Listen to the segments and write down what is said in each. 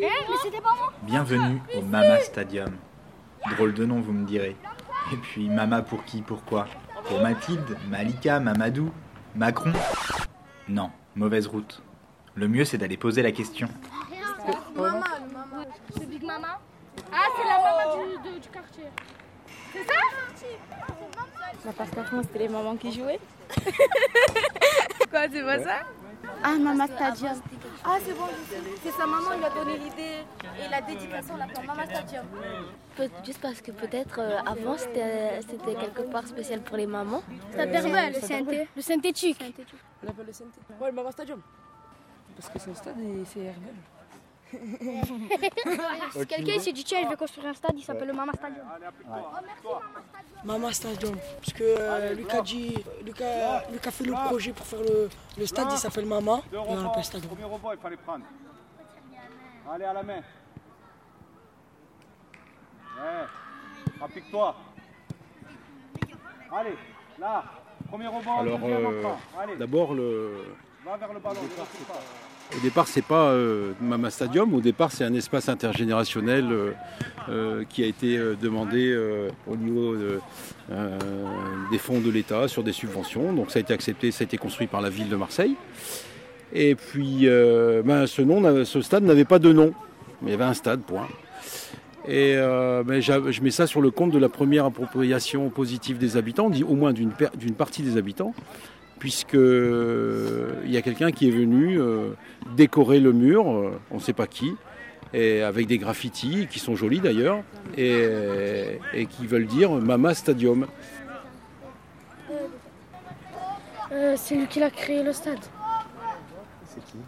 mais c'était pas moi. Bienvenue au Mama Stadium. Drôle de nom, vous me direz. Et puis, Mama pour qui, pourquoi Pour Mathilde, Malika, Mamadou, Macron? Non, mauvaise route. Le mieux, c'est d'aller poser la question. Maman, le maman. C'est Big Mama Ah, c'est la maman du, du, du quartier. C'est ça? Bah parce qu'avant c'était les mamans qui jouaient. Quoi, c'est pas ça? Ah Mama Stadium. Ah, c'est bon, je sais. C'est sa maman, il a donné l'idée et la dédication, on l'appelle Mama Stadium. Juste parce que peut-être euh, avant c'était quelque part spécial pour les mamans. Stade Herbel, le, synthé, le synthétique. On l'appelle le CNT. Ouais, le Mama Stadium. Parce que c'est un stade et c'est Herbel. Si quelqu'un s'est dit, tiens, je vais construire un stade, il s'appelle le Mama Stadium. Mama Stadium. Parce que euh, Lucas, dit, Lucas, Lucas fait le projet pour faire le, le stade, il s'appelle Mama. Et on l'appelle Stadium. Premier rebond, il fallait prendre. Allez, à la main. Ouais. Applique-toi. Allez, là. Premier rebond. Alors, euh, D'abord, le... va vers le ballon. ne recule pas. au départ, c'est pas euh, Mama Stadium. Au départ, c'est un espace intergénérationnel euh, euh, qui a été demandé au niveau de, des fonds de l'État sur des subventions. Donc, ça a été accepté, ça a été construit par la ville de Marseille. Et puis, ben, ce, nom, ce stade n'avait pas de nom. Mais il y avait un stade, point. Et ben, je mets ça sur le compte de la première appropriation positive des habitants, dit au moins d'une partie des habitants, puisque euh, il y a quelqu'un qui est venu euh, décorer le mur, euh, on ne sait pas qui, et avec des graffitis qui sont jolis d'ailleurs, et, et qui veulent dire Mama Stadium. Euh, c'est lui qui a créé le stade. C'est qui?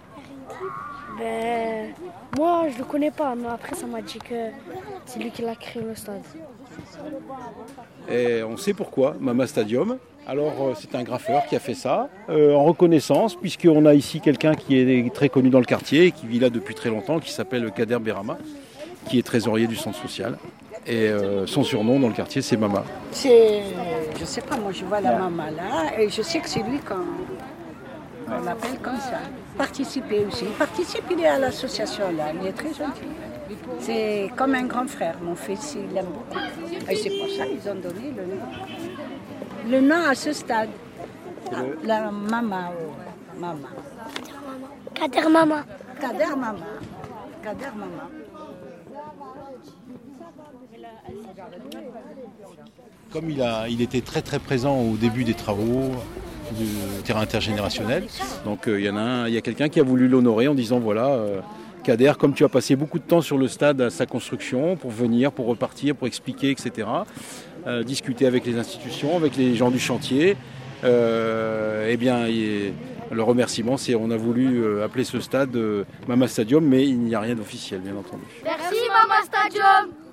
Ben, moi, je le connais pas, mais après, ça m'a dit que c'est lui qui a créé le stade. Et on sait pourquoi, Mama Stadium. Alors euh, c'est un graffeur qui a fait ça, euh, en reconnaissance, puisqu'on a ici quelqu'un qui est très connu dans le quartier, et qui vit là depuis très longtemps, qui s'appelle Kader Berama, qui est trésorier du centre social. Et euh, son surnom dans le quartier, c'est Mama. C'est, je sais pas, moi je vois la maman là et je sais que c'est lui qu'on on l'appelle comme ça. Participer aussi. Il participe, il est à l'association là, il est très gentil. C'est comme un grand frère, mon fils, il l'aime beaucoup. Et c'est pour ça qu'ils ont donné le nom. Le nom à ce stade. La maman, oh, maman. Kader Mama. Kader maman. Kader maman. Comme il, a, il était très très présent au début des travaux du terrain intergénérationnel, donc euh, il y en a un, il y a quelqu'un qui a voulu l'honorer en disant voilà, euh, Kader, comme tu as passé beaucoup de temps sur le stade à sa construction, pour venir, pour repartir, pour expliquer, etc., euh, discuter avec les institutions, avec les gens du chantier, euh, eh bien, le remerciement, c'est on a voulu euh, appeler ce stade Mama Stadium, mais il n'y a rien d'officiel, bien entendu. Merci, Mama Stadium.